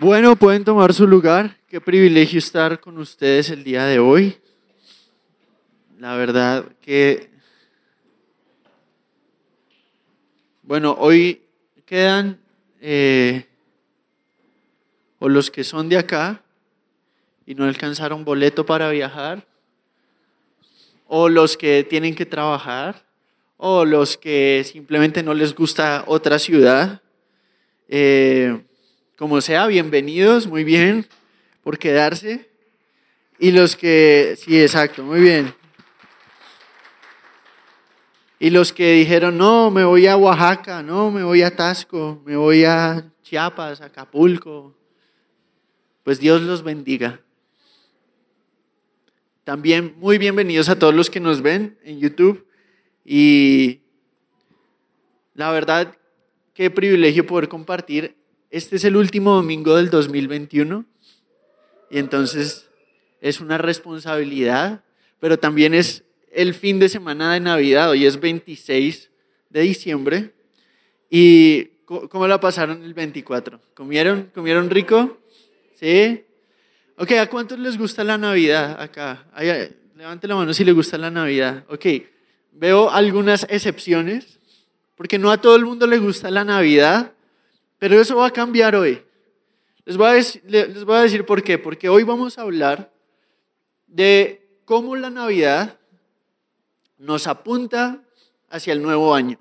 Bueno, pueden tomar su lugar. Qué privilegio estar con ustedes el día de hoy. La verdad que, bueno, hoy quedan, eh, o los que son de acá y no alcanzaron boleto para viajar, o los que tienen que trabajar, o los que simplemente no les gusta otra ciudad. Eh, como sea, bienvenidos, muy bien, por quedarse. Y los que, sí, exacto, muy bien. Y los que dijeron, no, me voy a Oaxaca, no, me voy a Tasco, me voy a Chiapas, Acapulco, pues Dios los bendiga. También muy bienvenidos a todos los que nos ven en YouTube. Y la verdad, qué privilegio poder compartir este es el último domingo del 2021 y entonces es una responsabilidad, pero también es el fin de semana de Navidad, hoy es 26 de diciembre. ¿Y cómo la pasaron el 24? ¿Comieron, ¿Comieron rico? ¿Sí? Ok, ¿a cuántos les gusta la Navidad acá? levante la mano si les gusta la Navidad. Ok, veo algunas excepciones, porque no a todo el mundo le gusta la Navidad, pero eso va a cambiar hoy. Les voy a, decir, les voy a decir por qué. Porque hoy vamos a hablar de cómo la Navidad nos apunta hacia el nuevo año.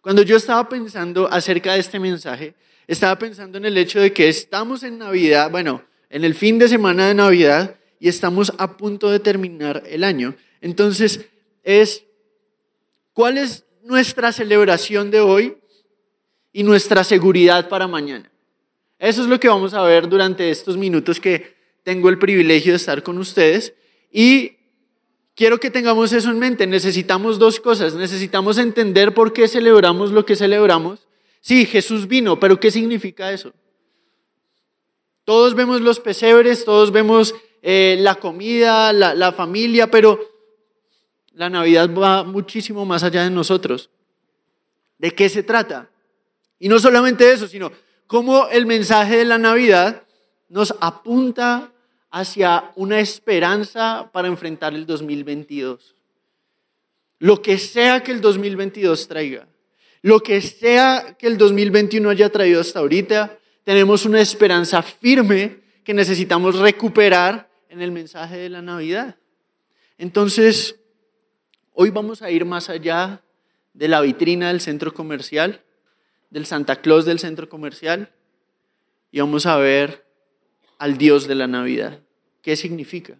Cuando yo estaba pensando acerca de este mensaje, estaba pensando en el hecho de que estamos en Navidad, bueno, en el fin de semana de Navidad y estamos a punto de terminar el año. Entonces, es, ¿cuál es nuestra celebración de hoy? Y nuestra seguridad para mañana. Eso es lo que vamos a ver durante estos minutos que tengo el privilegio de estar con ustedes. Y quiero que tengamos eso en mente. Necesitamos dos cosas. Necesitamos entender por qué celebramos lo que celebramos. Sí, Jesús vino, pero ¿qué significa eso? Todos vemos los pesebres, todos vemos eh, la comida, la, la familia, pero la Navidad va muchísimo más allá de nosotros. ¿De qué se trata? Y no solamente eso, sino cómo el mensaje de la Navidad nos apunta hacia una esperanza para enfrentar el 2022. Lo que sea que el 2022 traiga, lo que sea que el 2021 haya traído hasta ahorita, tenemos una esperanza firme que necesitamos recuperar en el mensaje de la Navidad. Entonces, hoy vamos a ir más allá de la vitrina del centro comercial del Santa Claus del centro comercial y vamos a ver al Dios de la Navidad. ¿Qué significa?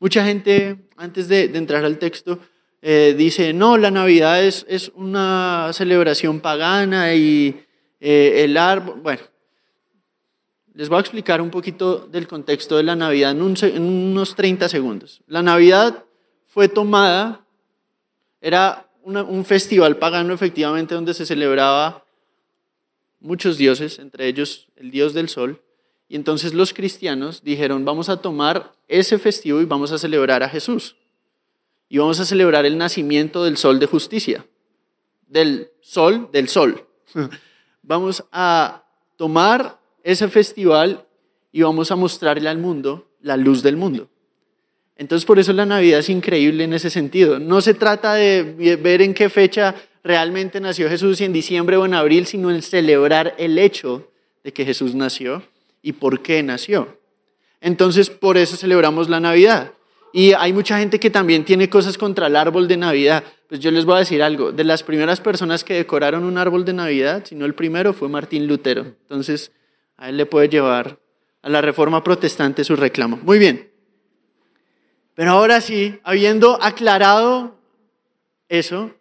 Mucha gente, antes de, entrar al texto, eh, dice, no, la Navidad es, es una celebración pagana y eh, el árbol, bueno, les voy a explicar un poquito del contexto de la Navidad en, unos 30 segundos. La Navidad fue tomada, era un festival pagano efectivamente donde se celebraba muchos dioses, entre ellos el dios del sol, y entonces los cristianos dijeron, vamos a tomar ese festivo y vamos a celebrar a Jesús. Y vamos a celebrar el nacimiento del sol de justicia, del sol del sol. Vamos a tomar ese festival y vamos a mostrarle al mundo la luz del mundo. Entonces por eso la Navidad es increíble en ese sentido. No se trata de ver en qué fecha realmente nació Jesús en diciembre o en abril, sino en celebrar el hecho de que Jesús nació y por qué nació. Entonces, por eso celebramos la Navidad. Y hay mucha gente que también tiene cosas contra el árbol de Navidad. Pues yo les voy a decir algo, de las primeras personas que decoraron un árbol de Navidad, si no el primero, fue Martín Lutero. Entonces, a él le puede llevar a la reforma protestante su reclamo. Muy bien. Pero ahora sí, habiendo aclarado eso,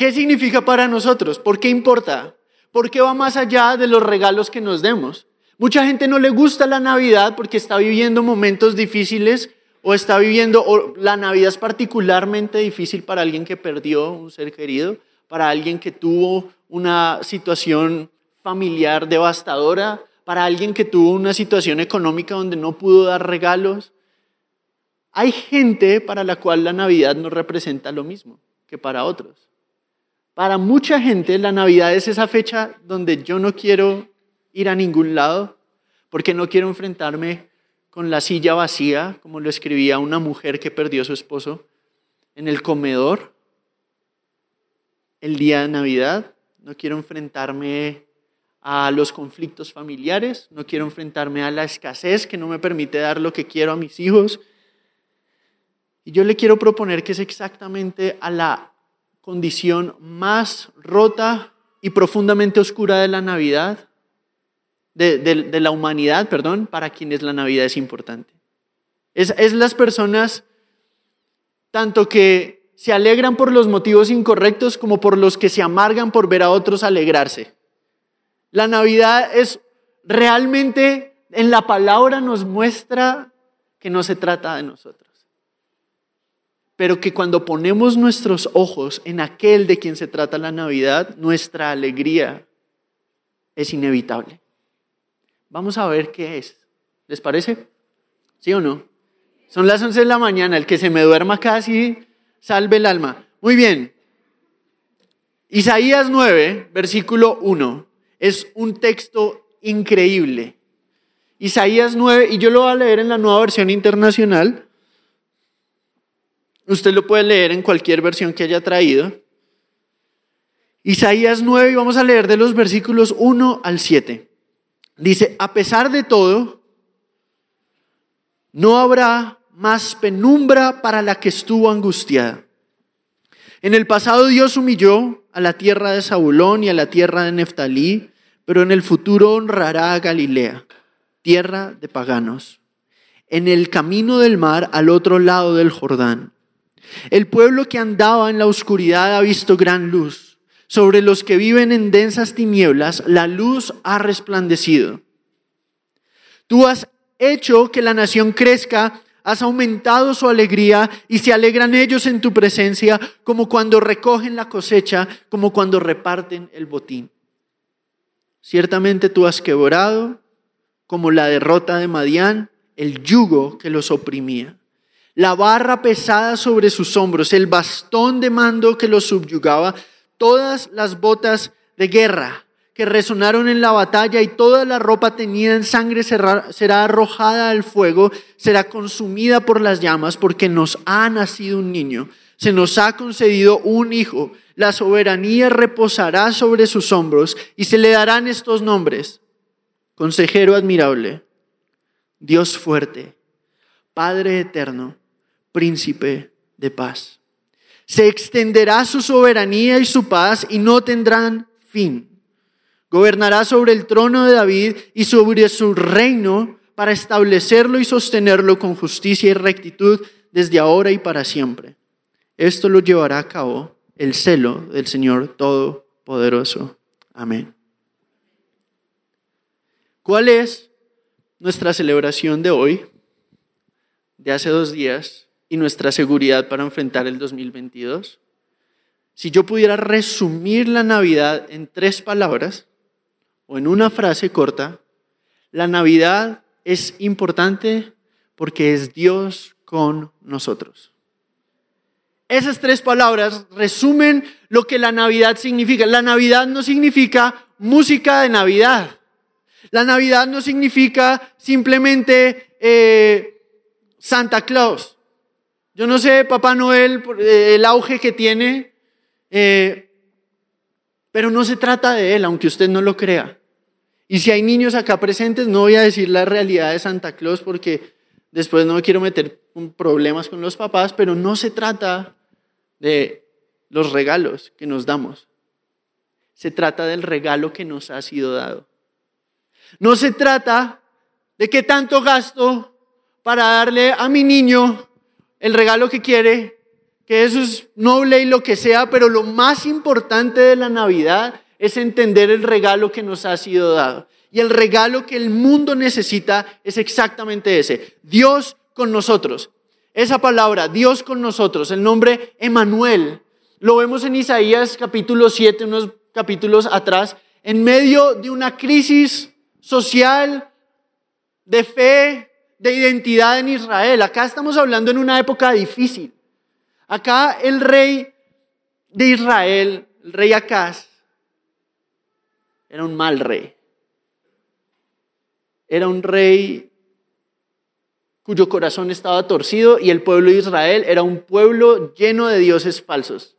¿Qué significa para nosotros? ¿Por qué importa? ¿Por qué va más allá de los regalos que nos demos? Mucha gente no le gusta la Navidad porque está viviendo momentos difíciles o está viviendo, o la Navidad es particularmente difícil para alguien que perdió un ser querido, para alguien que tuvo una situación familiar devastadora, para alguien que tuvo una situación económica donde no pudo dar regalos. Hay gente para la cual la Navidad no representa lo mismo que para otros. Para mucha gente la Navidad es esa fecha donde yo no quiero ir a ningún lado, porque no quiero enfrentarme con la silla vacía, como lo escribía una mujer que perdió a su esposo, en el comedor el día de Navidad, no quiero enfrentarme a los conflictos familiares, no quiero enfrentarme a la escasez que no me permite dar lo que quiero a mis hijos. Y yo le quiero proponer que es exactamente a la condición más rota y profundamente oscura de la Navidad, de, la humanidad, perdón, para quienes la Navidad es importante. Es, es las personas tanto que se alegran por los motivos incorrectos como por los que se amargan por ver a otros alegrarse. La Navidad es realmente, en la palabra nos muestra que no se trata de nosotros. Pero que cuando ponemos nuestros ojos en aquel de quien se trata la Navidad, nuestra alegría es inevitable. Vamos a ver qué es. ¿Les parece? ¿Sí o no? Son las 11 de la mañana, el que se me duerma casi, salve el alma. Muy bien. Isaías 9, versículo 1 es un texto increíble. Isaías 9, y yo lo voy a leer en la nueva versión internacional. Usted lo puede leer en cualquier versión que haya traído. Isaías 9, y vamos a leer de los versículos 1 al 7. Dice, a pesar de todo, no habrá más penumbra para la que estuvo angustiada. En el pasado Dios humilló a la tierra de Zabulón y a la tierra de Neftalí, pero en el futuro honrará a Galilea, tierra de paganos, en el camino del mar al otro lado del Jordán. El pueblo que andaba en la oscuridad ha visto gran luz. Sobre los que viven en densas tinieblas, la luz ha resplandecido. Tú has hecho que la nación crezca Has aumentado su alegría y se alegran ellos en tu presencia como cuando recogen la cosecha, como cuando reparten el botín. Ciertamente tú has quebrado, como la derrota de Madián, el yugo que los oprimía, la barra pesada sobre sus hombros, el bastón de mando que los subyugaba, todas las botas de guerra que resonaron en la batalla y toda la ropa tenida en sangre será, arrojada al fuego, será consumida por las llamas, porque nos ha nacido un niño, se nos ha concedido un hijo, la soberanía reposará sobre sus hombros y se le darán estos nombres. Consejero admirable, Dios fuerte, Padre eterno, príncipe de paz. Se extenderá su soberanía y su paz y no tendrán fin Gobernará sobre el trono de David y sobre su reino para establecerlo y sostenerlo con justicia y rectitud desde ahora y para siempre. Esto lo llevará a cabo el celo del Señor Todopoderoso. Amén. ¿Cuál es nuestra celebración de hoy, de hace dos días, y nuestra seguridad para enfrentar el 2022? Si yo pudiera resumir la Navidad en tres palabras, o en una frase corta, la Navidad es importante porque es Dios con nosotros. Esas tres palabras resumen lo que la Navidad significa. La Navidad no significa música de Navidad. La Navidad no significa simplemente eh, Santa Claus. Yo no sé, Papá Noel, eh, el auge que tiene, eh, pero no se trata de él, aunque usted no lo crea. Y si hay niños acá presentes, no voy a decir la realidad de Santa Claus porque después no me quiero meter problemas con los papás, pero no se trata de los regalos que nos damos. Se trata del regalo que nos ha sido dado. No se trata de qué tanto gasto para darle a mi niño el regalo que quiere, que eso es noble y lo que sea, pero lo más importante de la Navidad es entender el regalo que nos ha sido dado. Y el regalo que el mundo necesita es exactamente ese. Dios con nosotros. Esa palabra, Dios con nosotros, el nombre Emanuel, lo vemos en Isaías capítulo 7, unos capítulos atrás, en medio de una crisis social, de fe, de identidad en Israel. Acá estamos hablando en una época difícil. Acá el rey de Israel, el rey Acaz, era un mal rey. era un rey cuyo corazón estaba torcido y el pueblo de Israel era un pueblo lleno de dioses falsos.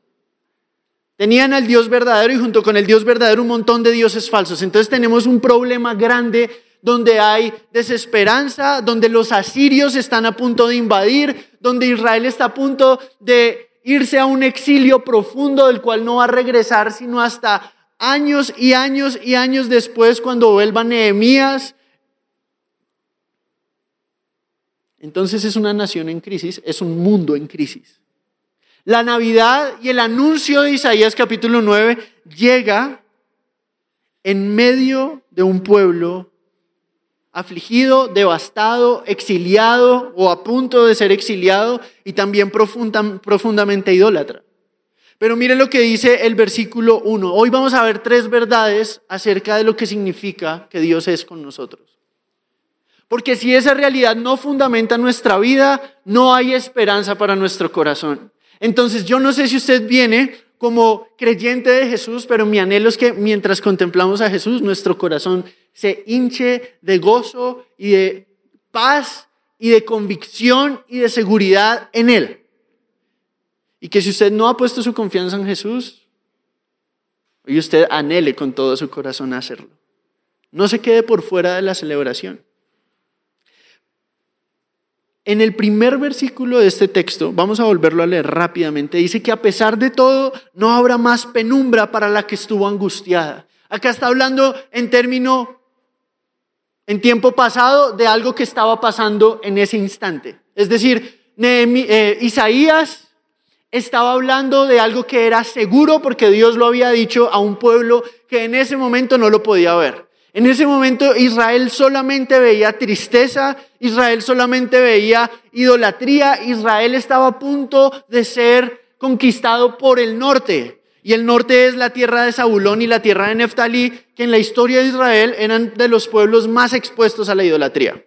Tenían al Dios verdadero y junto con el Dios verdadero un montón de dioses falsos. Entonces tenemos un problema grande donde hay desesperanza, donde los asirios están a punto de invadir, donde Israel está a punto de irse a un exilio profundo del cual no va a regresar sino hasta años y años y años después cuando vuelva Nehemías. Entonces es una nación en crisis, es un mundo en crisis. La Navidad y el anuncio de Isaías capítulo 9 llega en medio de un pueblo afligido, devastado, exiliado o a punto de ser exiliado y también profundamente idólatra. Pero mire lo que dice el versículo 1. Hoy vamos a ver tres verdades acerca de lo que significa que Dios es con nosotros. Porque si esa realidad no fundamenta nuestra vida, no hay esperanza para nuestro corazón. Entonces yo no sé si usted viene como creyente de Jesús, pero mi anhelo es que mientras contemplamos a Jesús, nuestro corazón se hinche de gozo y de paz y de convicción y de seguridad en Él. Y que si usted no ha puesto su confianza en Jesús, hoy usted anhele con todo su corazón hacerlo. No se quede por fuera de la celebración. En el primer versículo de este texto, vamos a volverlo a leer rápidamente, dice que a pesar de todo no habrá más penumbra para la que estuvo angustiada. Acá está hablando en término, en tiempo pasado, de algo que estaba pasando en ese instante. Es decir, eh, Isaías estaba hablando de algo que era seguro porque Dios lo había dicho a un pueblo que en ese momento no lo podía ver. En ese momento Israel solamente veía tristeza, Israel solamente veía idolatría, Israel estaba a punto de ser conquistado por el norte. Y el norte es la tierra de Zabulón y la tierra de Neftalí, que en la historia de Israel eran de los pueblos más expuestos a la idolatría.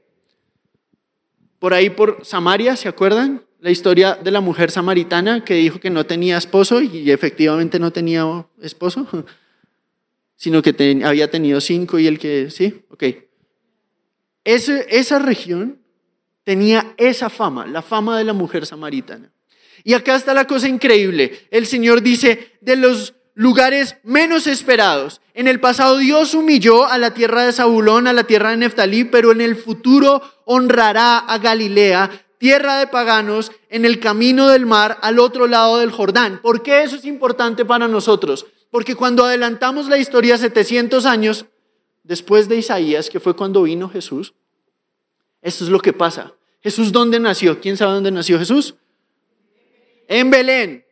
Por ahí por Samaria, ¿se acuerdan? La historia de la mujer samaritana que dijo que no tenía esposo y efectivamente no tenía esposo sino que había tenido cinco y el que, sí, ok. esa región tenía esa fama, la fama de la mujer samaritana. Y acá está la cosa increíble. El Señor dice, de los lugares menos esperados. En el pasado Dios humilló a la tierra de Zabulón, a la tierra de Neftalí, pero en el futuro honrará a Galilea, tierra de paganos, en el camino del mar, al otro lado del Jordán. ¿Por qué eso es importante para nosotros? Porque cuando adelantamos la historia 700 años después de Isaías, que fue cuando vino Jesús, esto es lo que pasa. Jesús, ¿dónde nació? ¿Quién sabe dónde nació Jesús? En Belén.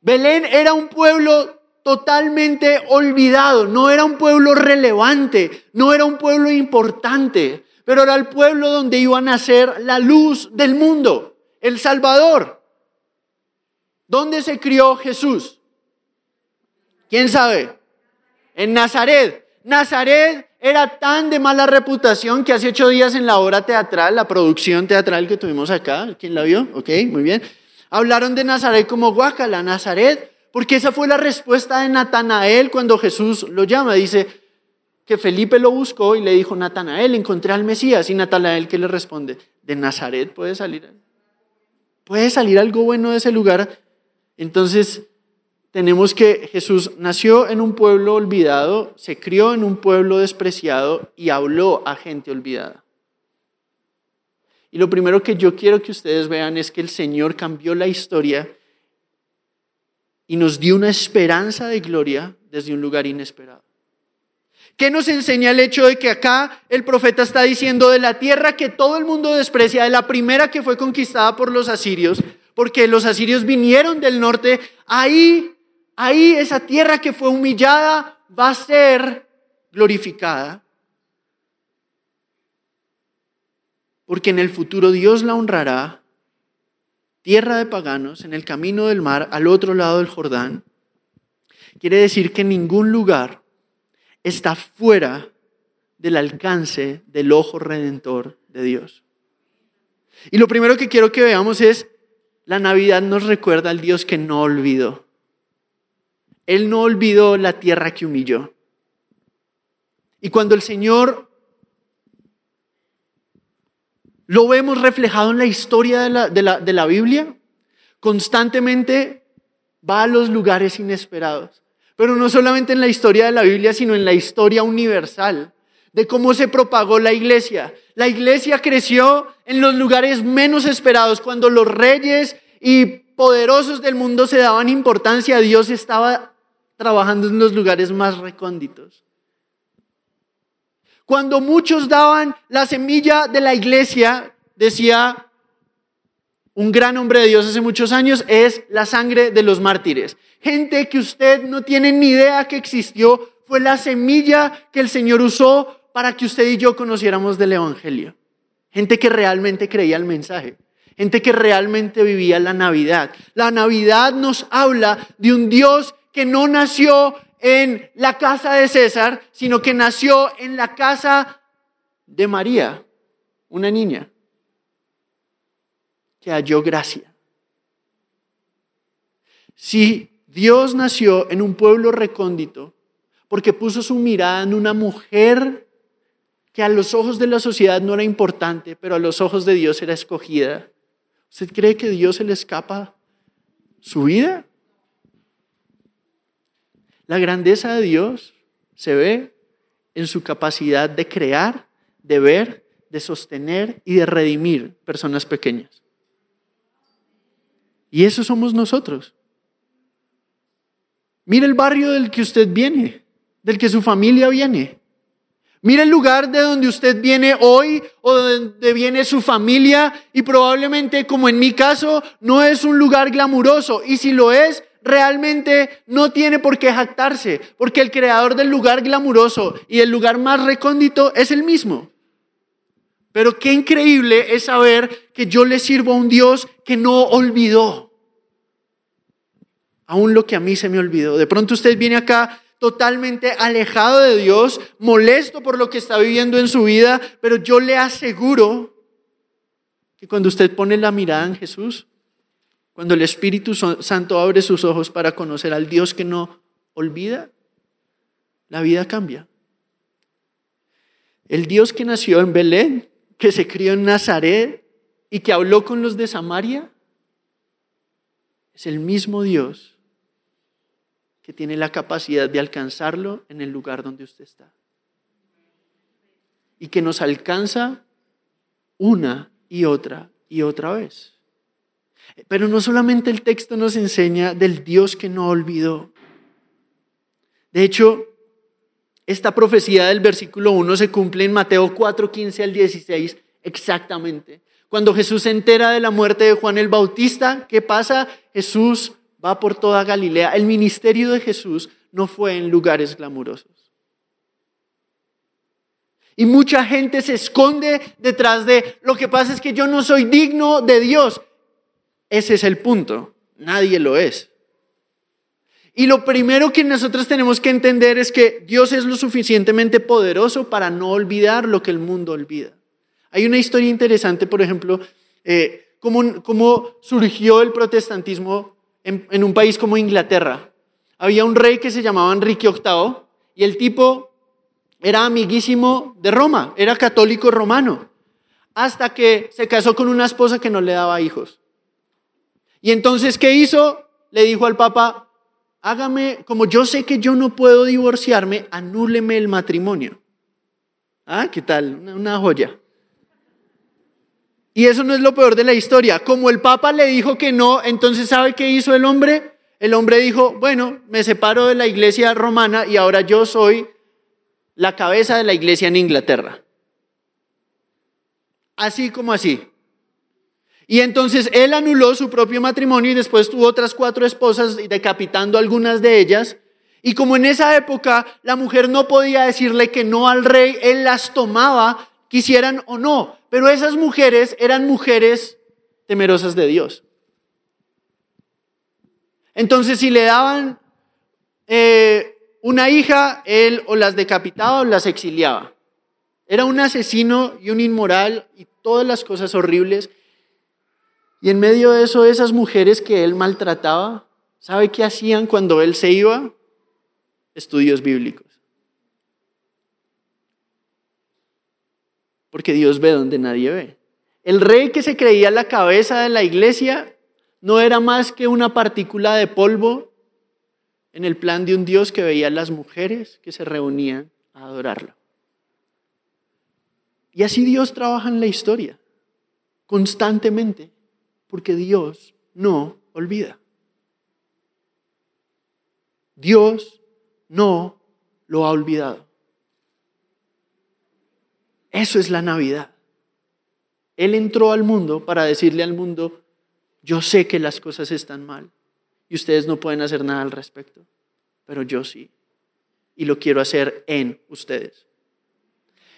Belén era un pueblo totalmente olvidado, no era un pueblo relevante, no era un pueblo importante, pero era el pueblo donde iba a nacer la luz del mundo, el Salvador. ¿Dónde se crió Jesús? ¿Quién sabe? En Nazaret. Nazaret era tan de mala reputación que hace ocho días en la obra teatral, la producción teatral que tuvimos acá, ¿quién la vio? Ok, muy bien. Hablaron de Nazaret como guacala, Nazaret, porque esa fue la respuesta de Natanael cuando Jesús lo llama. Dice que Felipe lo buscó y le dijo, Natanael, encontré al Mesías. Y Natanael, ¿qué le responde? De Nazaret puede salir. Puede salir algo bueno de ese lugar. Entonces, tenemos que Jesús nació en un pueblo olvidado, se crió en un pueblo despreciado y habló a gente olvidada. Y lo primero que yo quiero que ustedes vean es que el Señor cambió la historia y nos dio una esperanza de gloria desde un lugar inesperado. ¿Qué nos enseña el hecho de que acá el profeta está diciendo de la tierra que todo el mundo desprecia, de la primera que fue conquistada por los asirios, porque los asirios vinieron del norte, ahí ahí esa tierra que fue humillada va a ser glorificada. Porque en el futuro Dios la honrará, tierra de paganos, en el camino del mar, al otro lado del Jordán. Quiere decir que ningún lugar está fuera del alcance del ojo redentor de Dios. Y lo primero que quiero que veamos es, la Navidad nos recuerda al Dios que no olvidó. Él no olvidó la tierra que humilló. Y cuando el Señor Lo vemos reflejado en la historia de la, de la, de la Biblia. Constantemente va a los lugares inesperados. Pero no solamente en la historia de la Biblia, sino en la historia universal de cómo se propagó la iglesia. La iglesia creció en los lugares menos esperados, cuando los reyes y poderosos del mundo se daban importancia, Dios estaba trabajando en los lugares más recónditos. Cuando muchos daban la semilla de la iglesia, decía un gran hombre de Dios hace muchos años, es la sangre de los mártires. Gente que usted no tiene ni idea que existió, fue la semilla que el Señor usó para que usted y yo conociéramos del Evangelio. Gente que realmente creía el mensaje. Gente que realmente vivía la Navidad. La Navidad nos habla de un Dios que no nació en la casa de César, sino que nació en la casa de María, una niña que halló gracia. Si Dios nació en un pueblo recóndito, porque puso su mirada en una mujer que a los ojos de la sociedad no era importante, pero a los ojos de Dios era escogida. ¿Usted cree que Dios se le escapa su vida? La grandeza de Dios se ve en su capacidad de crear, de ver, de sostener y de redimir personas pequeñas. Y eso somos nosotros. Mire el barrio del que usted viene, del que su familia viene. Mira el lugar de donde usted viene hoy o de donde viene su familia y probablemente, como en mi caso, no es un lugar glamuroso. Y si lo es, realmente no tiene por qué jactarse, porque el creador del lugar glamuroso y el lugar más recóndito es el mismo. Pero qué increíble es saber que yo le sirvo a un Dios que no olvidó. Aún lo que a mí se me olvidó. De pronto usted viene acá totalmente alejado de Dios, molesto por lo que está viviendo en su vida, pero yo le aseguro que cuando usted pone la mirada en Jesús, cuando el Espíritu Santo abre sus ojos para conocer al Dios que no olvida, la vida cambia. El Dios que nació en Belén, que se crió en Nazaret y que habló con los de Samaria, es el mismo Dios que tiene la capacidad de alcanzarlo en el lugar donde usted está. Y que nos alcanza una y otra y otra vez. Pero no solamente el texto nos enseña del Dios que no olvidó. De hecho, esta profecía del versículo 1 se cumple en Mateo 4, 15 al 16 exactamente. Cuando Jesús se entera de la muerte de Juan el Bautista, ¿qué pasa? Jesús va por toda Galilea. El ministerio de Jesús no fue en lugares glamurosos. Y mucha gente se esconde detrás de, lo que pasa es que yo no soy digno de Dios. Ese es el punto. Nadie lo es. Y lo primero que nosotros tenemos que entender es que Dios es lo suficientemente poderoso para no olvidar lo que el mundo olvida. Hay una historia interesante, por ejemplo, eh, cómo, cómo surgió el protestantismo en, un país como Inglaterra. Había un rey que se llamaba Enrique VIII y el tipo era amiguísimo de Roma, era católico romano, hasta que se casó con una esposa que no le daba hijos. Y entonces, ¿qué hizo? Le dijo al Papa, hágame, como yo sé que yo no puedo divorciarme, anúleme el matrimonio. Ah, ¿qué tal? Una joya. Y eso no es lo peor de la historia. Como el Papa le dijo que no, entonces ¿sabe qué hizo el hombre? El hombre dijo, bueno, me separo de la iglesia romana y ahora yo soy la cabeza de la iglesia en Inglaterra. Así como así. Y entonces él anuló su propio matrimonio y después tuvo otras cuatro esposas, decapitando algunas de ellas. Y como en esa época la mujer no podía decirle que no al rey, él las tomaba, quisieran o no. Pero esas mujeres eran mujeres temerosas de Dios. Entonces, si le daban eh, una hija, él o las decapitaba o las exiliaba. Era un asesino y un inmoral y todas las cosas horribles. Y en medio de eso, esas mujeres que él maltrataba, ¿sabe qué hacían cuando él se iba? Estudios bíblicos. porque Dios ve donde nadie ve. El rey que se creía la cabeza de la iglesia no era más que una partícula de polvo en el plan de un Dios que veía a las mujeres que se reunían a adorarlo. Y así Dios trabaja en la historia, constantemente, porque Dios no olvida. Dios no lo ha olvidado. Eso es la Navidad. Él entró al mundo para decirle al mundo, yo sé que las cosas están mal y ustedes no pueden hacer nada al respecto, pero yo sí. Y lo quiero hacer en ustedes.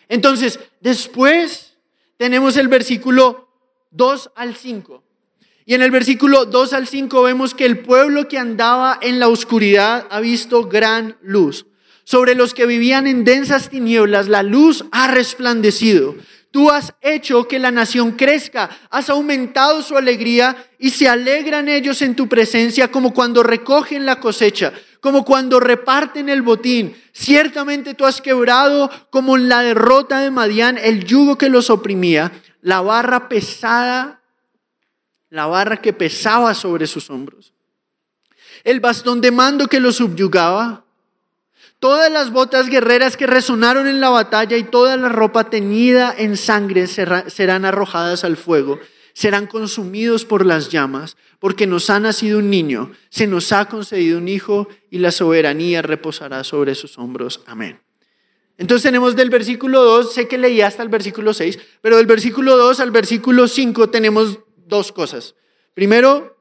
Entonces, después tenemos el versículo 2 al 5. Y en el versículo 2 al 5 vemos que el pueblo que andaba en la oscuridad ha visto gran luz. Sobre los que vivían en densas tinieblas, la luz ha resplandecido. Tú has hecho que la nación crezca, has aumentado su alegría y se alegran ellos en tu presencia como cuando recogen la cosecha, como cuando reparten el botín. Ciertamente tú has quebrado como en la derrota de Madián el yugo que los oprimía, la barra pesada, la barra que pesaba sobre sus hombros, el bastón de mando que los subyugaba Todas las botas guerreras que resonaron en la batalla y toda la ropa teñida en sangre serán arrojadas al fuego, serán consumidos por las llamas, porque nos ha nacido un niño, se nos ha concedido un hijo y la soberanía reposará sobre sus hombros. Amén. Entonces tenemos del versículo 2, sé que leí hasta el versículo 6, pero del versículo 2 al versículo 5 tenemos dos cosas. Primero,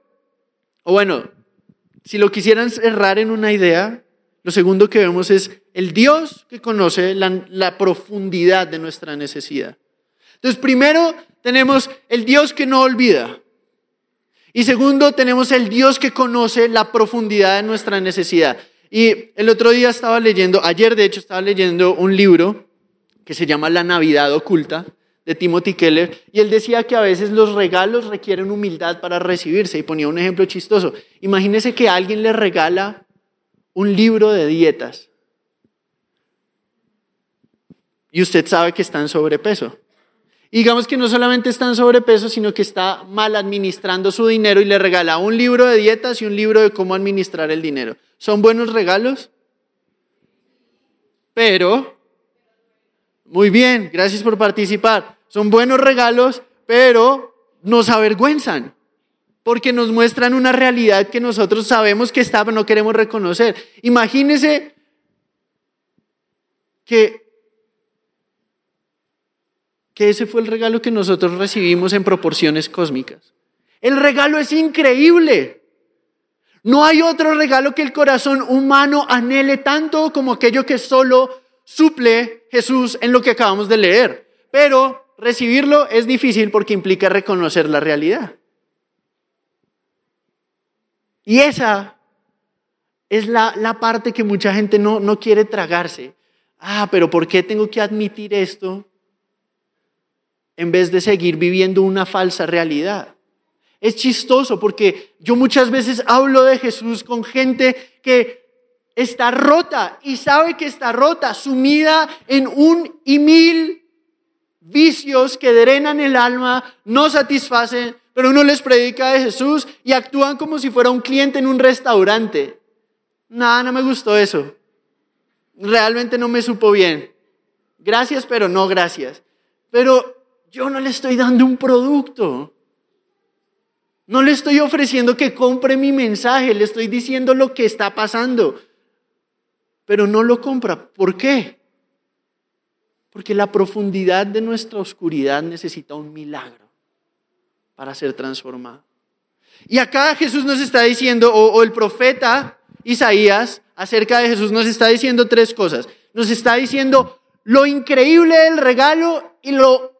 o bueno, si lo quisieran cerrar en una idea, lo segundo que vemos es el Dios que conoce la, profundidad de nuestra necesidad. Entonces, primero tenemos el Dios que no olvida. Y segundo, tenemos el Dios que conoce la profundidad de nuestra necesidad. Y el otro día estaba leyendo, ayer de hecho estaba leyendo un libro que se llama La Navidad Oculta de Timothy Keller, y él decía que a veces los regalos requieren humildad para recibirse, y ponía un ejemplo chistoso. Imagínese que alguien le regala un libro de dietas y usted sabe que está en sobrepeso. Y digamos que no solamente está en sobrepeso, sino que está mal administrando su dinero y le regala un libro de dietas y un libro de cómo administrar el dinero. ¿Son buenos regalos? Pero, muy bien, gracias por participar. Son buenos regalos, pero nos avergüenzan porque nos muestran una realidad que nosotros sabemos que está, pero no queremos reconocer. Imagínese que, que ese fue el regalo que nosotros recibimos en proporciones cósmicas. El regalo es increíble. No hay otro regalo que el corazón humano anhele tanto como aquello que solo suple Jesús en lo que acabamos de leer. Pero recibirlo es difícil porque implica reconocer la realidad. Y esa es la, parte que mucha gente no, no quiere tragarse. Ah, pero ¿por qué tengo que admitir esto en vez de seguir viviendo una falsa realidad? Es chistoso porque yo muchas veces hablo de Jesús con gente que está rota y sabe que está rota, sumida en un y mil vicios que drenan el alma, no satisfacen, pero uno les predica de Jesús y actúan como si fuera un cliente en un restaurante. Nada, no me gustó eso. Realmente no me supo bien. Gracias, pero no gracias. Pero yo no le estoy dando un producto. No le estoy ofreciendo que compre mi mensaje, le estoy diciendo lo que está pasando. Pero no lo compra. ¿Por qué? Porque la profundidad de nuestra oscuridad necesita un milagro para ser transformado. Y acá Jesús nos está diciendo, o, el profeta Isaías acerca de Jesús nos está diciendo tres cosas. Nos está diciendo lo increíble del regalo y lo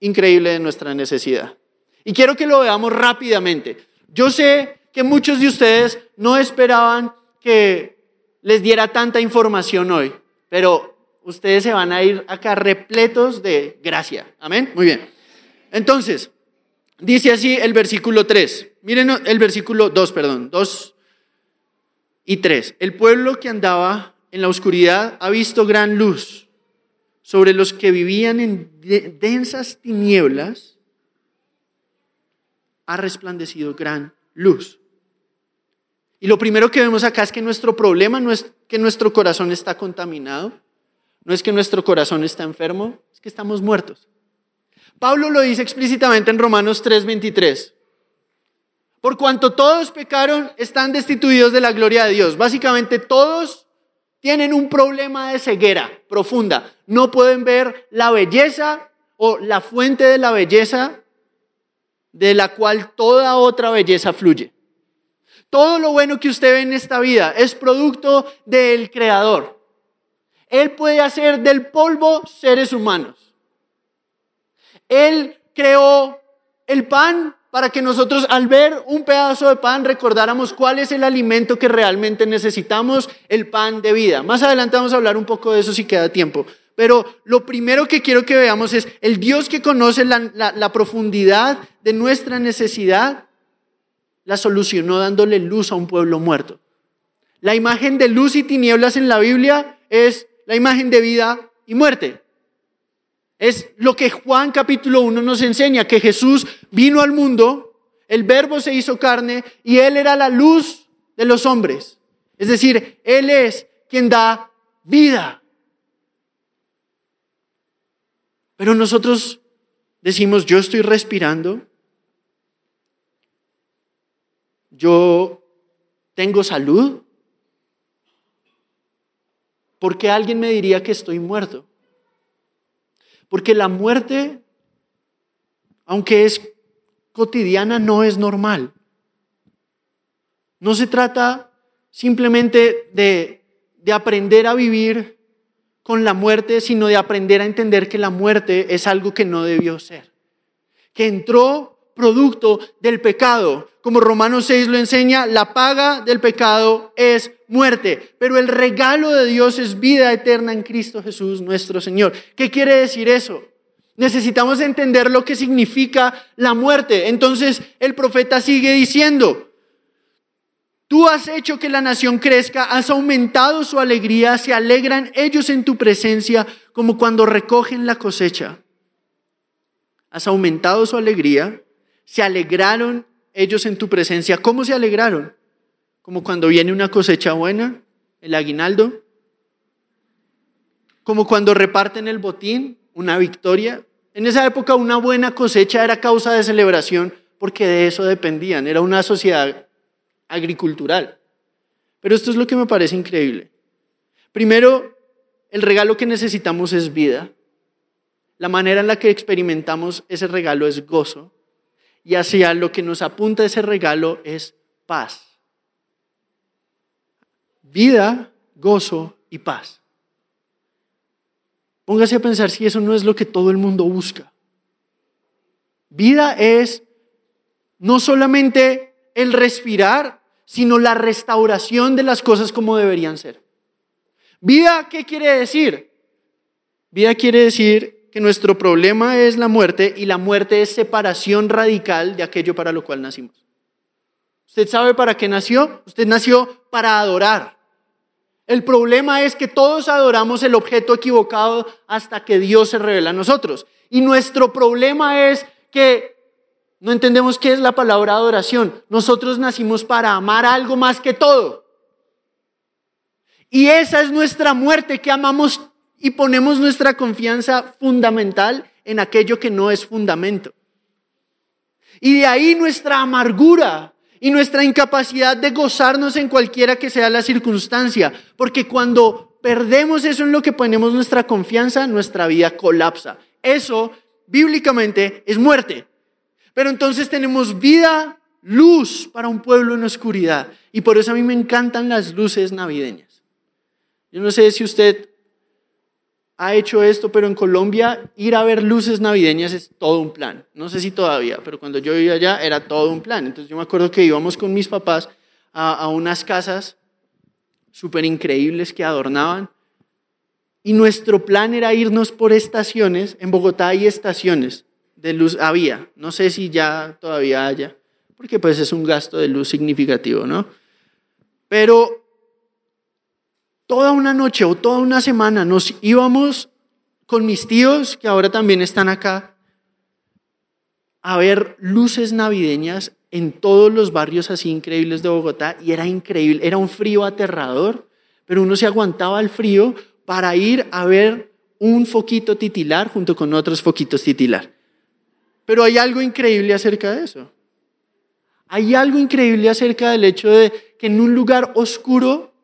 increíble de nuestra necesidad. Y quiero que lo veamos rápidamente. Yo sé que muchos de ustedes no esperaban que les diera tanta información hoy, pero ustedes se van a ir acá repletos de gracia. Amén. Muy bien. Entonces, Dice así el versículo 3. Miren el versículo 2, perdón, 2 y 3. El pueblo que andaba en la oscuridad ha visto gran luz. sobre los que vivían en densas tinieblas, ha resplandecido gran luz. Y lo primero que vemos acá es que nuestro problema no es que nuestro corazón está contaminado, no es que nuestro corazón está enfermo, es que estamos muertos. Pablo lo dice explícitamente en Romanos 3:23. Por cuanto todos pecaron, están destituidos de la gloria de Dios. Básicamente todos tienen un problema de ceguera profunda. No pueden ver la belleza o la fuente de la belleza de la cual toda otra belleza fluye. Todo lo bueno que usted ve en esta vida es producto del Creador. Él puede hacer del polvo seres humanos. Él creó el pan para que nosotros al ver un pedazo de pan recordáramos cuál es el alimento que realmente necesitamos, el pan de vida. Más adelante vamos a hablar un poco de eso si queda tiempo. Pero lo primero que quiero que veamos es el Dios que conoce la, profundidad de nuestra necesidad, la solucionó dándole luz a un pueblo muerto. La imagen de luz y tinieblas en la Biblia es la imagen de vida y muerte. Es lo que Juan capítulo 1 nos enseña, que Jesús vino al mundo, el verbo se hizo carne y Él era la luz de los hombres. Es decir, Él es quien da vida. Pero nosotros decimos, yo estoy respirando, yo tengo salud, ¿por qué alguien me diría que estoy muerto? Porque la muerte, aunque es cotidiana, no es normal. No se trata simplemente de, de aprender a vivir con la muerte, sino de aprender a entender que la muerte es algo que no debió ser. Que entró producto del pecado. Como Romanos 6 lo enseña, la paga del pecado es muerte, pero el regalo de Dios es vida eterna en Cristo Jesús nuestro Señor. ¿Qué quiere decir eso? Necesitamos entender lo que significa la muerte. Entonces el profeta sigue diciendo, tú has hecho que la nación crezca, has aumentado su alegría, se alegran ellos en tu presencia como cuando recogen la cosecha. Has aumentado su alegría, se alegraron ellos en tu presencia. ¿Cómo se alegraron? Como cuando viene una cosecha buena, el aguinaldo. Como cuando reparten el botín, una victoria. En esa época una buena cosecha era causa de celebración porque de eso dependían. Era una sociedad agricultural. Pero esto es lo que me parece increíble. Primero, el regalo que necesitamos es vida. La manera en la que experimentamos ese regalo es gozo y hacia lo que nos apunta ese regalo es paz. Vida, gozo y paz. Póngase a pensar si eso no es lo que todo el mundo busca. Vida es no solamente el respirar, sino la restauración de las cosas como deberían ser. Vida, ¿qué quiere decir? Vida quiere decir que nuestro problema es la muerte y la muerte es separación radical de aquello para lo cual nacimos. ¿Usted sabe para qué nació? Usted nació para adorar. El problema es que todos adoramos el objeto equivocado hasta que Dios se revela a nosotros. Y nuestro problema es que no entendemos qué es la palabra adoración. Nosotros nacimos para amar algo más que todo. Y esa es nuestra muerte, que amamos y ponemos nuestra confianza fundamental en aquello que no es fundamento. Y de ahí nuestra amargura y nuestra incapacidad de gozarnos en cualquiera que sea la circunstancia, porque cuando perdemos eso en lo que ponemos nuestra confianza, nuestra vida colapsa. Eso, bíblicamente, es muerte. Pero entonces tenemos vida, luz para un pueblo en oscuridad. Y por eso a mí me encantan las luces navideñas. Yo no sé si usted ha hecho esto, pero en Colombia ir a ver luces navideñas es todo un plan. No sé si todavía, pero cuando yo vivía allá era todo un plan. Entonces yo me acuerdo que íbamos con mis papás a, unas casas súper increíbles que adornaban. Y nuestro plan era irnos por estaciones. En Bogotá hay estaciones de luz, había. No sé si ya todavía haya, porque pues es un gasto de luz significativo, ¿no? Pero toda una noche o toda una semana nos íbamos con mis tíos, que ahora también están acá, a ver luces navideñas en todos los barrios así increíbles de Bogotá y era increíble, era un frío aterrador, pero uno se aguantaba el frío para ir a ver un foquito titilar junto con otros foquitos titilar. Pero hay algo increíble acerca de eso. Hay algo increíble acerca del hecho de que en un lugar oscuro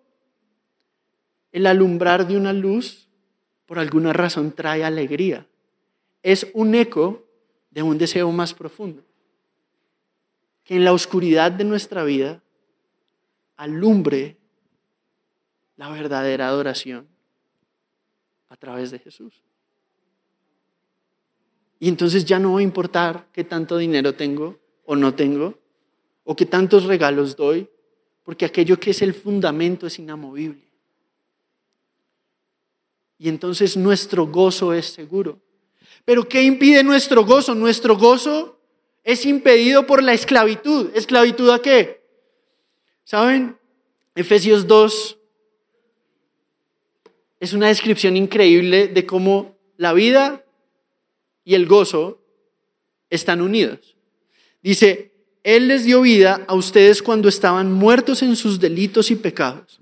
el alumbrar de una luz por alguna razón trae alegría. Es un eco de un deseo más profundo. Que en la oscuridad de nuestra vida alumbre la verdadera adoración a través de Jesús. Y entonces ya no va a importar qué tanto dinero tengo o no tengo, o qué tantos regalos doy, porque aquello que es el fundamento es inamovible. Y entonces nuestro gozo es seguro. Pero ¿qué impide nuestro gozo? Nuestro gozo es impedido por la esclavitud. ¿Esclavitud a qué? ¿Saben? Efesios 2 es una descripción increíble de cómo la vida y el gozo están unidos. Dice, Él les dio vida a ustedes cuando estaban muertos en sus delitos y pecados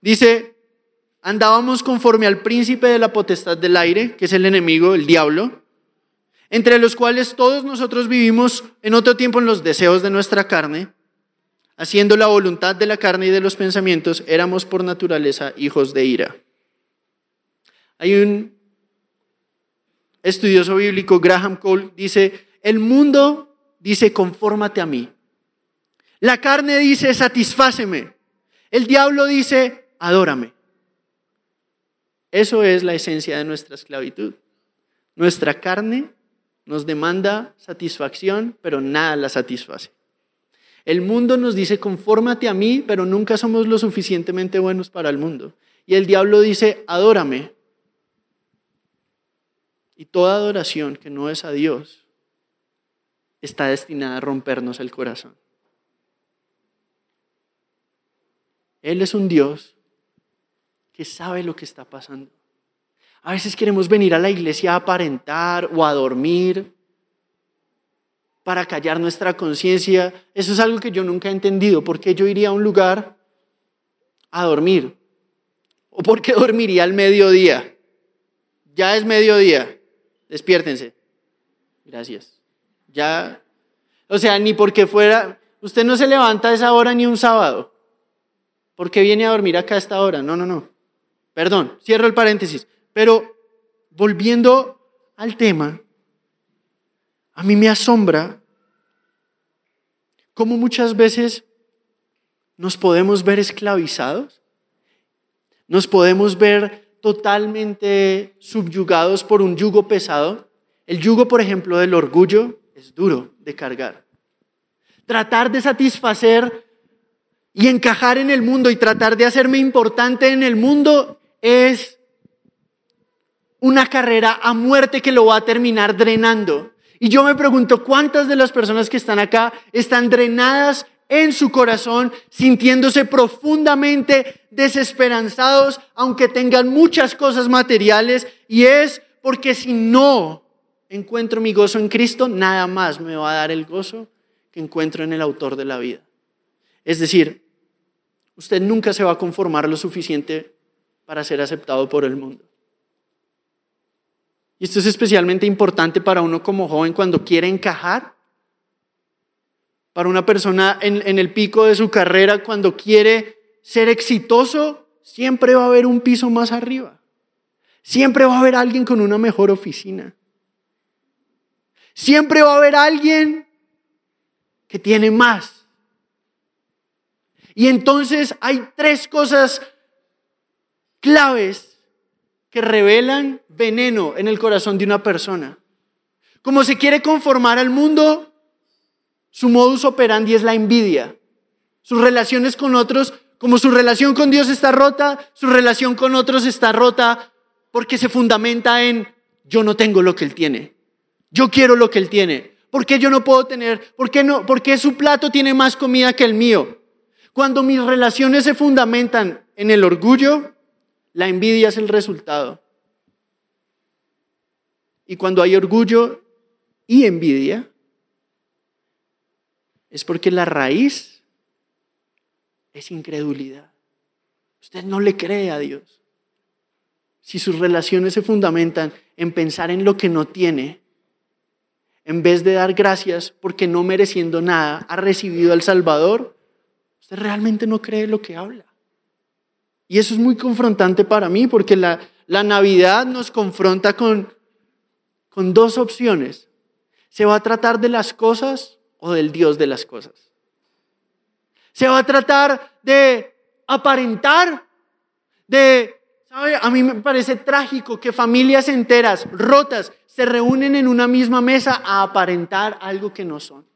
Dice, andábamos conforme al príncipe de la potestad del aire, que es el enemigo, el diablo, entre los cuales todos nosotros vivimos en otro tiempo en los deseos de nuestra carne, haciendo la voluntad de la carne y de los pensamientos, éramos por naturaleza hijos de ira. Hay un estudioso bíblico, Graham Cole, dice, el mundo dice, confórmate a mí. La carne dice, satisfáceme. El diablo dice, adórame. Eso es la esencia de nuestra esclavitud. Nuestra carne nos demanda satisfacción, pero nada la satisface. El mundo nos dice, confórmate a mí, pero nunca somos lo suficientemente buenos para el mundo. Y el diablo dice, adórame. Y toda adoración que no es a Dios está destinada a rompernos el corazón. Él es un Dios que sabe lo que está pasando. A veces queremos venir a la iglesia a aparentar o a dormir para callar nuestra conciencia. Eso es algo que yo nunca he entendido. ¿Por qué yo iría a un lugar a dormir? ¿O por qué dormiría al mediodía? Ya es mediodía. Despiértense. Gracias. Ya, o sea, ni porque fuera, usted no se levanta a esa hora ni un sábado. ¿Por qué viene a dormir acá a esta hora? No, no, no. Perdón, cierro el paréntesis. Pero volviendo al tema, a mí me asombra cómo muchas veces nos podemos ver esclavizados, nos podemos ver totalmente subyugados por un yugo pesado. El yugo, por ejemplo, del orgullo es duro de cargar. Tratar de satisfacer y encajar en el mundo y tratar de hacerme importante en el mundo es una carrera a muerte que lo va a terminar drenando. Y yo me pregunto, ¿cuántas de las personas que están acá están drenadas en su corazón, sintiéndose profundamente desesperanzados, aunque tengan muchas cosas materiales? Y es porque si no encuentro mi gozo en Cristo, nada más me va a dar el gozo que encuentro en el autor de la vida. Es decir, usted nunca se va a conformar lo suficiente para ser aceptado por el mundo. Y esto es especialmente importante para uno como joven cuando quiere encajar, para una persona en, el pico de su carrera cuando quiere ser exitoso, siempre va a haber un piso más arriba. Siempre va a haber alguien con una mejor oficina. Siempre va a haber alguien que tiene más. Y entonces hay tres cosas claves que revelan veneno en el corazón de una persona. Como se quiere conformar al mundo, su modus operandi es la envidia. Sus relaciones con otros, como su relación con Dios está rota, su relación con otros está rota porque se fundamenta en yo no tengo lo que Él tiene. Yo quiero lo que Él tiene. ¿Por qué yo no puedo tener? ¿Por qué, no? ¿Por qué su plato tiene más comida que el mío? Cuando mis relaciones se fundamentan en el orgullo, la envidia es el resultado. Y cuando hay orgullo y envidia, es porque la raíz es incredulidad. Usted no le cree a Dios. Si sus relaciones se fundamentan en pensar en lo que no tiene, en vez de dar gracias porque no mereciendo nada ha recibido al Salvador, usted realmente no cree lo que habla. Y eso es muy confrontante para mí porque la, la Navidad nos confronta con, con dos opciones. ¿Se va a tratar de las cosas o del Dios de las cosas? ¿Se va a tratar de aparentar, de a mí me parece trágico que familias enteras, rotas, se reúnen en una misma mesa a aparentar algo que no son.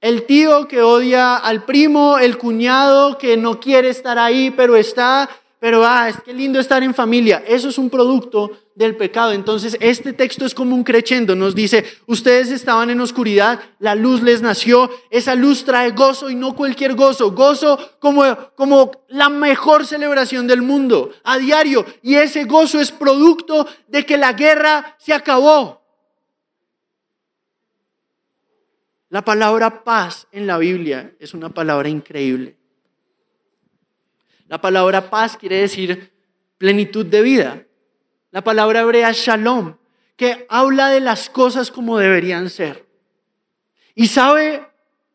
El tío que odia al primo, el cuñado que no quiere estar ahí, pero está, pero ah, es que lindo estar en familia. Eso es un producto del pecado. Entonces, este texto es como un crescendo. Nos dice, ustedes estaban en oscuridad, la luz les nació, esa luz trae gozo y no cualquier gozo, gozo como, como la mejor celebración del mundo, a diario. Y ese gozo es producto de que la guerra se acabó. La palabra paz en la Biblia es una palabra increíble. La palabra paz quiere decir plenitud de vida. La palabra hebrea shalom, que habla de las cosas como deberían ser. ¿Y sabe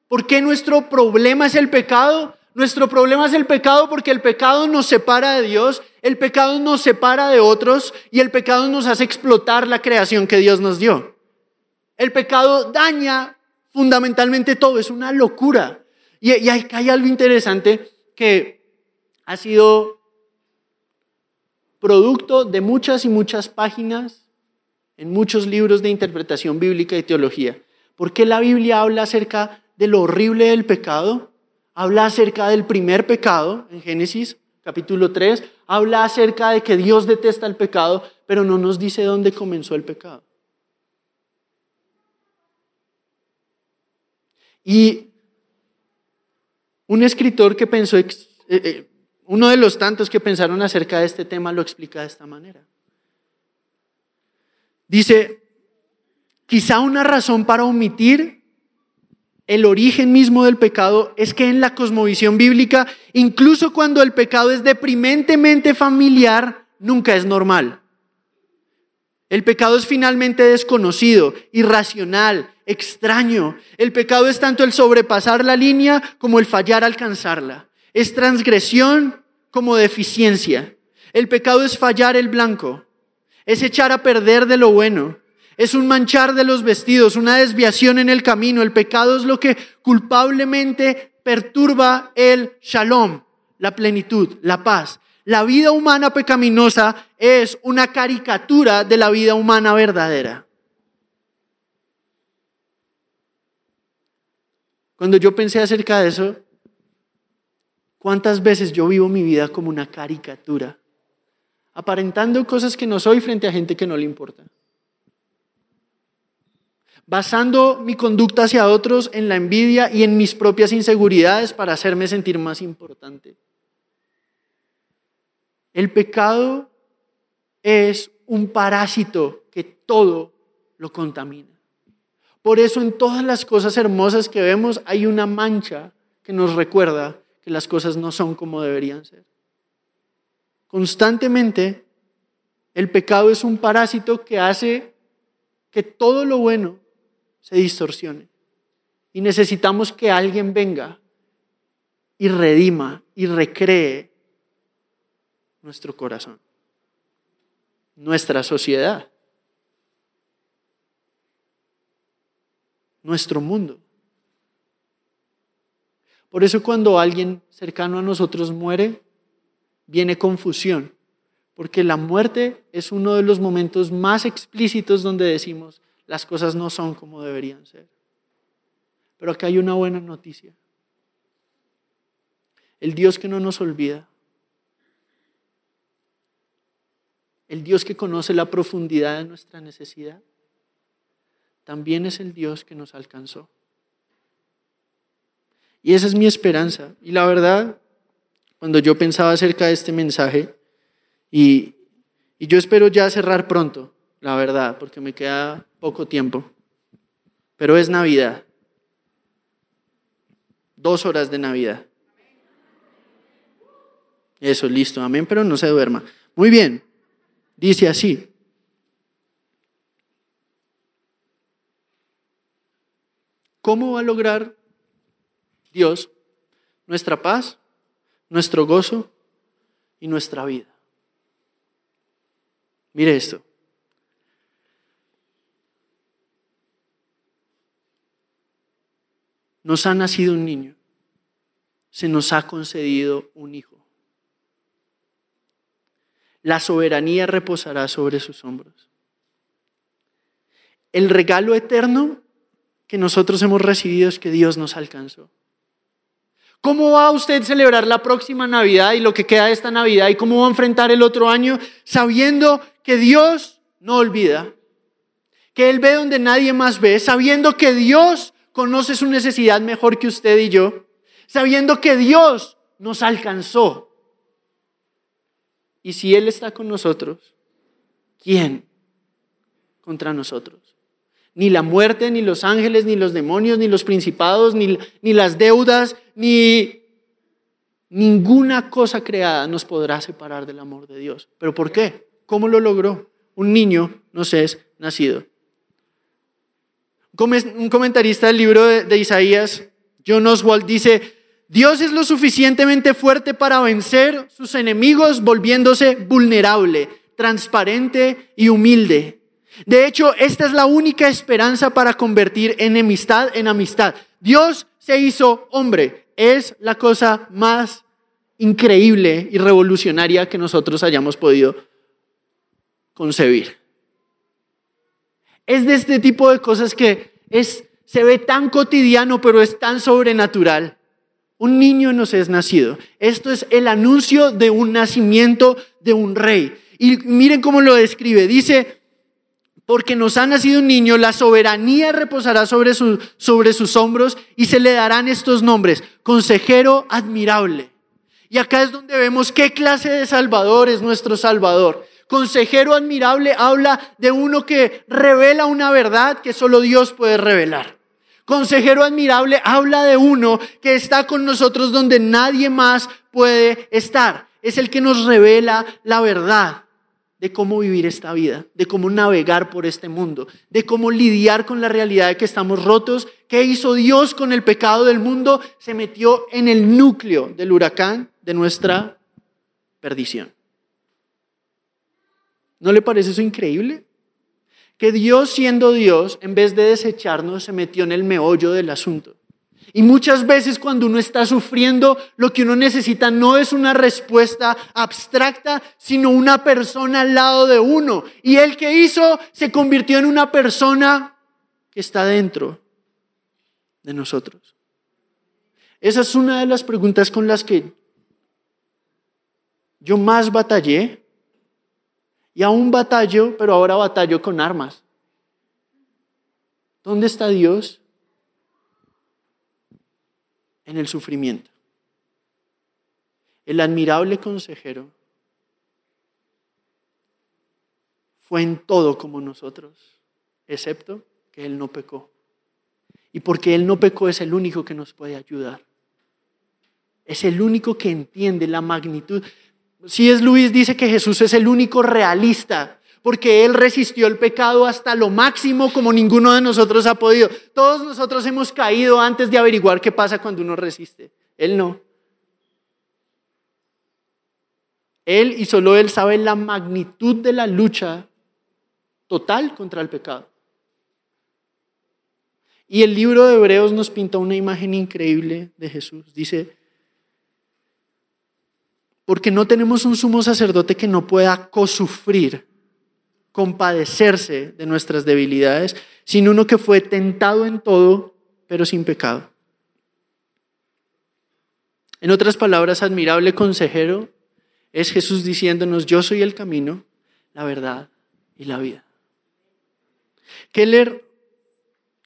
por qué nuestro problema es el pecado? Nuestro problema es el pecado porque el pecado nos separa de Dios, el pecado nos separa de otros y el pecado nos hace explotar la creación que Dios nos dio. El pecado daña fundamentalmente todo, es una locura. Y, hay, hay algo interesante que ha sido producto de muchas y muchas páginas en muchos libros de interpretación bíblica y teología. ¿Por qué la Biblia habla acerca de lo horrible del pecado? Habla acerca del primer pecado en Génesis capítulo 3, habla acerca de que Dios detesta el pecado, pero no nos dice dónde comenzó el pecado. Y un escritor que pensó, eh, eh, uno de los tantos que pensaron acerca de este tema lo explica de esta manera. Dice, quizá una razón para omitir el origen mismo del pecado es que en la cosmovisión bíblica, incluso cuando el pecado es deprimentemente familiar, nunca es normal. El pecado es finalmente desconocido, irracional, extraño. El pecado es tanto el sobrepasar la línea como el fallar alcanzarla. Es transgresión como deficiencia. El pecado es fallar el blanco. Es echar a perder de lo bueno. Es un manchar de los vestidos, una desviación en el camino. El pecado es lo que culpablemente perturba el shalom, la plenitud, la paz. La vida humana pecaminosa es una caricatura de la vida humana verdadera. Cuando yo pensé acerca de eso, ¿Cuántas veces yo vivo mi vida como una caricatura? Aparentando cosas que no soy frente a gente que no le importa. Basando mi conducta hacia otros en la envidia y en mis propias inseguridades para hacerme sentir más importante. El pecado es un parásito que todo lo contamina. Por eso en todas las cosas hermosas que vemos hay una mancha que nos recuerda que las cosas no son como deberían ser. Constantemente, el pecado es un parásito que hace que todo lo bueno se distorsione. Y necesitamos que alguien venga y redima y recree nuestro corazón, nuestra sociedad, nuestro mundo. Por eso cuando alguien cercano a nosotros muere, viene confusión, porque la muerte es uno de los momentos más explícitos donde decimos las cosas no son como deberían ser. Pero acá hay una buena noticia. El Dios que no nos olvida, el Dios que conoce la profundidad de nuestra necesidad, también es el Dios que nos alcanzó. Y esa es mi esperanza. Y la verdad, cuando yo pensaba acerca de este mensaje, y, yo espero ya cerrar pronto, la verdad, porque me queda poco tiempo, pero es Navidad. Dos horas de Navidad. Eso, listo, amén, pero no se duerma. Muy bien, dice así. ¿Cómo va a lograr Dios nuestra paz, nuestro gozo y nuestra vida? Mire esto. Nos ha nacido un niño, se nos ha concedido un hijo. La soberanía reposará sobre sus hombros. El regalo eterno que nosotros hemos recibido es que Dios nos alcanzó. ¿Cómo va usted a celebrar la próxima Navidad y lo que queda de esta Navidad y cómo va a enfrentar el otro año sabiendo que Dios no olvida, que Él ve donde nadie más ve, sabiendo que Dios conoce su necesidad mejor que usted y yo, sabiendo que Dios nos alcanzó? Y si Él está con nosotros, ¿quién contra nosotros? Ni la muerte, ni los ángeles, ni los demonios, ni los principados, ni, ni las deudas, ni ninguna cosa creada nos podrá separar del amor de Dios. ¿Pero por qué? ¿Cómo lo logró? Un niño nos es nacido. Un comentarista del libro de, de Isaías, John Oswald, dice, Dios es lo suficientemente fuerte para vencer sus enemigos volviéndose vulnerable, transparente y humilde. De hecho, esta es la única esperanza para convertir enemistad en amistad. Dios se hizo hombre. Es la cosa más increíble y revolucionaria que nosotros hayamos podido concebir. Es de este tipo de cosas que es, se ve tan cotidiano, pero es tan sobrenatural. Un niño nos es nacido. Esto es el anuncio de un nacimiento de un rey. Y miren cómo lo describe. Dice, porque nos ha nacido un niño, la soberanía reposará sobre, sobre sus hombros y se le darán estos nombres, consejero admirable. Y acá es donde vemos qué clase de Salvador es nuestro Salvador. Consejero admirable habla de uno que revela una verdad que solo Dios puede revelar. Consejero admirable habla de uno que está con nosotros donde nadie más puede estar. Es el que nos revela la verdad de cómo vivir esta vida, de cómo navegar por este mundo, de cómo lidiar con la realidad de que estamos rotos. ¿Qué hizo Dios con el pecado del mundo? Se metió en el núcleo del huracán de nuestra perdición. ¿No le parece eso increíble? Que Dios siendo Dios, en vez de desecharnos, se metió en el meollo del asunto. Y muchas veces cuando uno está sufriendo, lo que uno necesita no es una respuesta abstracta, sino una persona al lado de uno. Y el que hizo se convirtió en una persona que está dentro de nosotros. Esa es una de las preguntas con las que yo más batallé. Y aún batallo, pero ahora batallo con armas. ¿Dónde está Dios? en el sufrimiento. El admirable consejero fue en todo como nosotros, excepto que Él no pecó. Y porque Él no pecó es el único que nos puede ayudar. Es el único que entiende la magnitud. Si es Luis dice que Jesús es el único realista porque Él resistió el pecado hasta lo máximo como ninguno de nosotros ha podido. Todos nosotros hemos caído antes de averiguar qué pasa cuando uno resiste. Él no. Él y solo Él sabe la magnitud de la lucha total contra el pecado. Y el libro de Hebreos nos pinta una imagen increíble de Jesús. Dice, Porque no tenemos un sumo sacerdote que no pueda cosufrir, compadecerse de nuestras debilidades, sino uno que fue tentado en todo, pero sin pecado. En otras palabras, admirable consejero es Jesús diciéndonos, yo soy el camino, la verdad y la vida. Keller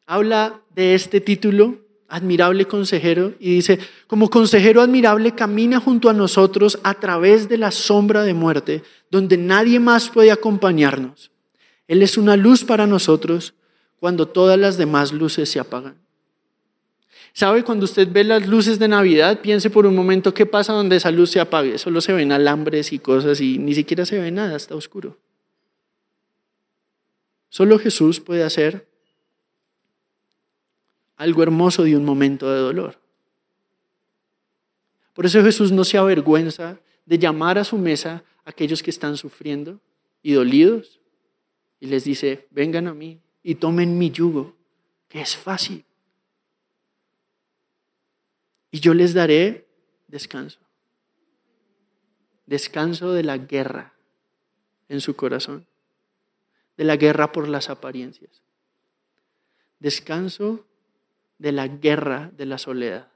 habla de este título, admirable consejero, y dice, como consejero admirable camina junto a nosotros a través de la sombra de muerte, donde nadie más puede acompañarnos. Él es una luz para nosotros cuando todas las demás luces se apagan. ¿Sabe? Cuando usted ve las luces de Navidad, piense por un momento qué pasa donde esa luz se apague. Solo se ven alambres y cosas y ni siquiera se ve nada, está oscuro. Solo Jesús puede hacer algo hermoso de un momento de dolor. Por eso Jesús no se avergüenza de llamar a su mesa a aquellos que están sufriendo y dolidos y les dice, vengan a mí y tomen mi yugo, que es fácil. Y yo les daré descanso. Descanso de la guerra en su corazón, de la guerra por las apariencias. Descanso de la guerra de la soledad.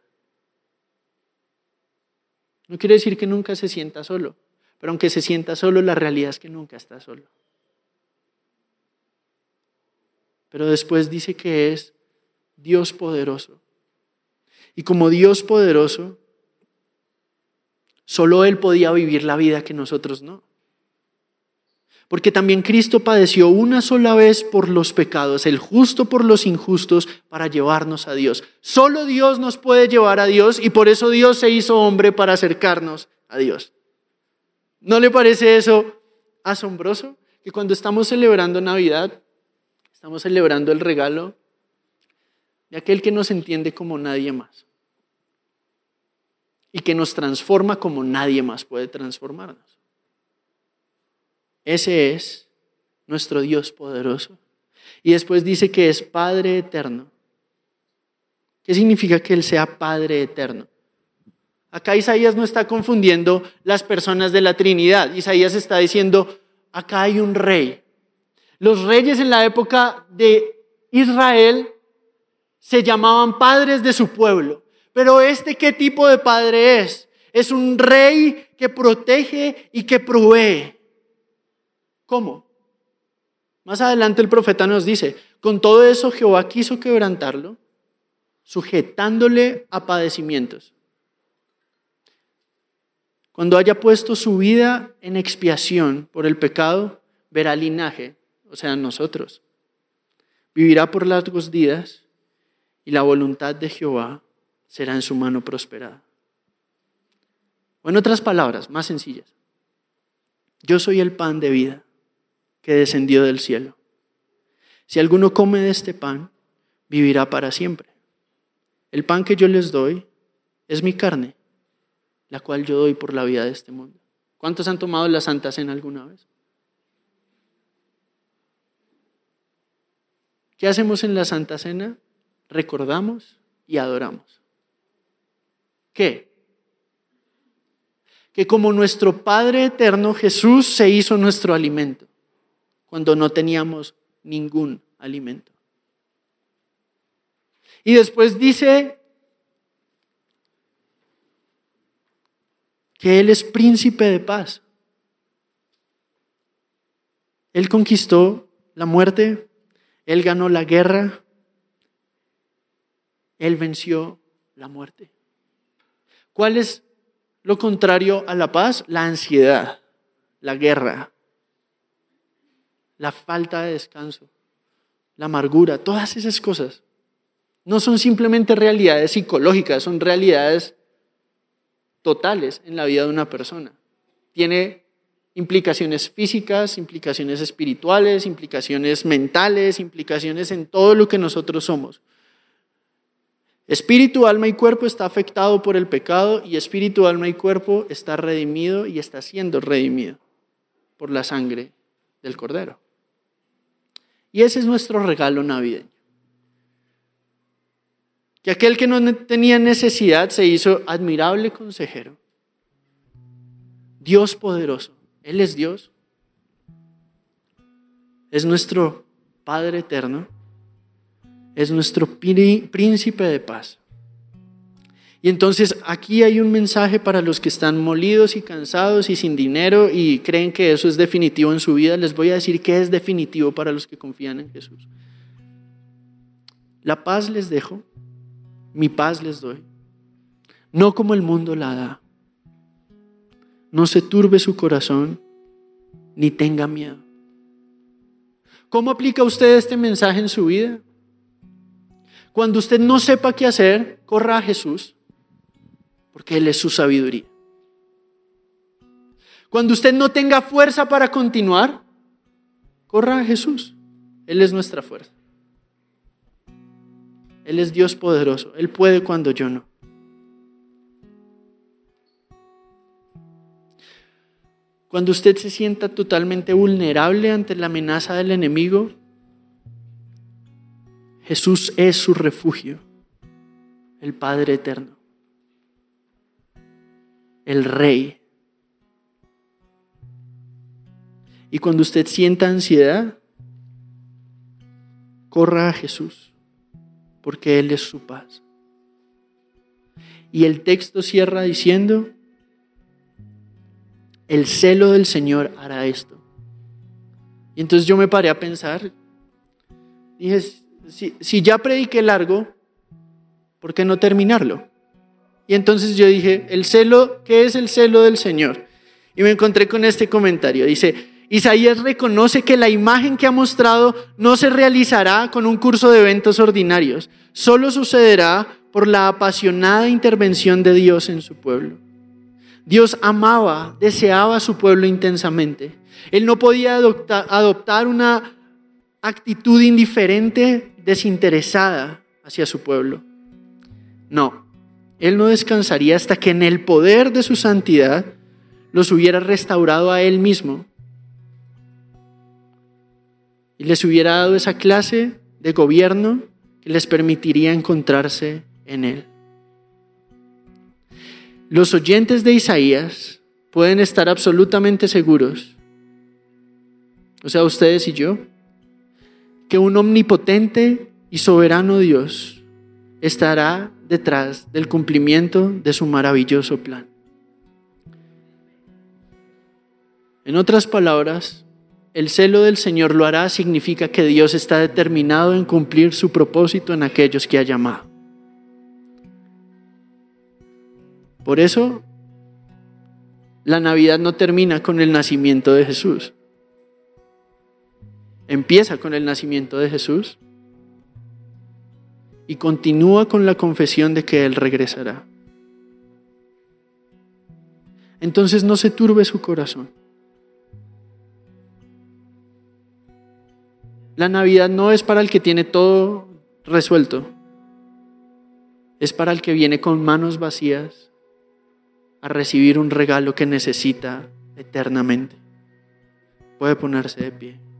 No quiere decir que nunca se sienta solo, pero aunque se sienta solo, la realidad es que nunca está solo. Pero después dice que es Dios poderoso. Y como Dios poderoso, solo Él podía vivir la vida que nosotros no. Porque también Cristo padeció una sola vez por los pecados, el justo por los injustos, para llevarnos a Dios. Solo Dios nos puede llevar a Dios y por eso Dios se hizo hombre para acercarnos a Dios. ¿No le parece eso asombroso? Que cuando estamos celebrando Navidad, estamos celebrando el regalo de aquel que nos entiende como nadie más y que nos transforma como nadie más puede transformarnos. Ese es nuestro Dios poderoso. Y después dice que es Padre eterno. ¿Qué significa que Él sea Padre eterno? Acá Isaías no está confundiendo las personas de la Trinidad. Isaías está diciendo, acá hay un rey. Los reyes en la época de Israel se llamaban padres de su pueblo. Pero este qué tipo de padre es? Es un rey que protege y que provee. ¿Cómo? Más adelante el profeta nos dice, con todo eso Jehová quiso quebrantarlo, sujetándole a padecimientos. Cuando haya puesto su vida en expiación por el pecado, verá linaje, o sea, nosotros. Vivirá por largos días y la voluntad de Jehová será en su mano prosperada. O en otras palabras, más sencillas, yo soy el pan de vida que descendió del cielo. Si alguno come de este pan, vivirá para siempre. El pan que yo les doy es mi carne, la cual yo doy por la vida de este mundo. ¿Cuántos han tomado la Santa Cena alguna vez? ¿Qué hacemos en la Santa Cena? Recordamos y adoramos. ¿Qué? Que como nuestro Padre eterno Jesús se hizo nuestro alimento cuando no teníamos ningún alimento. Y después dice que Él es príncipe de paz. Él conquistó la muerte, Él ganó la guerra, Él venció la muerte. ¿Cuál es lo contrario a la paz? La ansiedad, la guerra, la falta de descanso, la amargura, todas esas cosas. No son simplemente realidades psicológicas, son realidades totales en la vida de una persona. Tiene implicaciones físicas, implicaciones espirituales, implicaciones mentales, implicaciones en todo lo que nosotros somos. Espíritu, alma y cuerpo está afectado por el pecado y espíritu, alma y cuerpo está redimido y está siendo redimido por la sangre del Cordero. Y ese es nuestro regalo navideño. Que aquel que no tenía necesidad se hizo admirable consejero. Dios poderoso. Él es Dios. Es nuestro Padre eterno. Es nuestro príncipe de paz. Y entonces aquí hay un mensaje para los que están molidos y cansados y sin dinero y creen que eso es definitivo en su vida. Les voy a decir que es definitivo para los que confían en Jesús. La paz les dejo, mi paz les doy, no como el mundo la da. No se turbe su corazón ni tenga miedo. ¿Cómo aplica usted este mensaje en su vida? Cuando usted no sepa qué hacer, corra a Jesús porque Él es su sabiduría. Cuando usted no tenga fuerza para continuar, corra a Jesús. Él es nuestra fuerza. Él es Dios poderoso. Él puede cuando yo no. Cuando usted se sienta totalmente vulnerable ante la amenaza del enemigo, Jesús es su refugio, el Padre eterno el rey. Y cuando usted sienta ansiedad, corra a Jesús, porque Él es su paz. Y el texto cierra diciendo, el celo del Señor hará esto. Y entonces yo me paré a pensar, dije, si, si ya prediqué largo, ¿por qué no terminarlo? Y entonces yo dije, el celo, ¿qué es el celo del Señor? Y me encontré con este comentario. Dice, Isaías reconoce que la imagen que ha mostrado no se realizará con un curso de eventos ordinarios, solo sucederá por la apasionada intervención de Dios en su pueblo. Dios amaba, deseaba a su pueblo intensamente. Él no podía adoptar, una actitud indiferente, desinteresada hacia su pueblo. No, él no descansaría hasta que en el poder de su santidad los hubiera restaurado a Él mismo y les hubiera dado esa clase de gobierno que les permitiría encontrarse en Él. Los oyentes de Isaías pueden estar absolutamente seguros, o sea, ustedes y yo, que un omnipotente y soberano Dios estará detrás del cumplimiento de su maravilloso plan. En otras palabras, el celo del Señor lo hará significa que Dios está determinado en cumplir su propósito en aquellos que ha llamado. Por eso, la Navidad no termina con el nacimiento de Jesús. Empieza con el nacimiento de Jesús y continúa con la confesión de que Él regresará. Entonces no se turbe su corazón. La Navidad no es para el que tiene todo resuelto, es para el que viene con manos vacías a recibir un regalo que necesita eternamente. Puede ponerse de pie.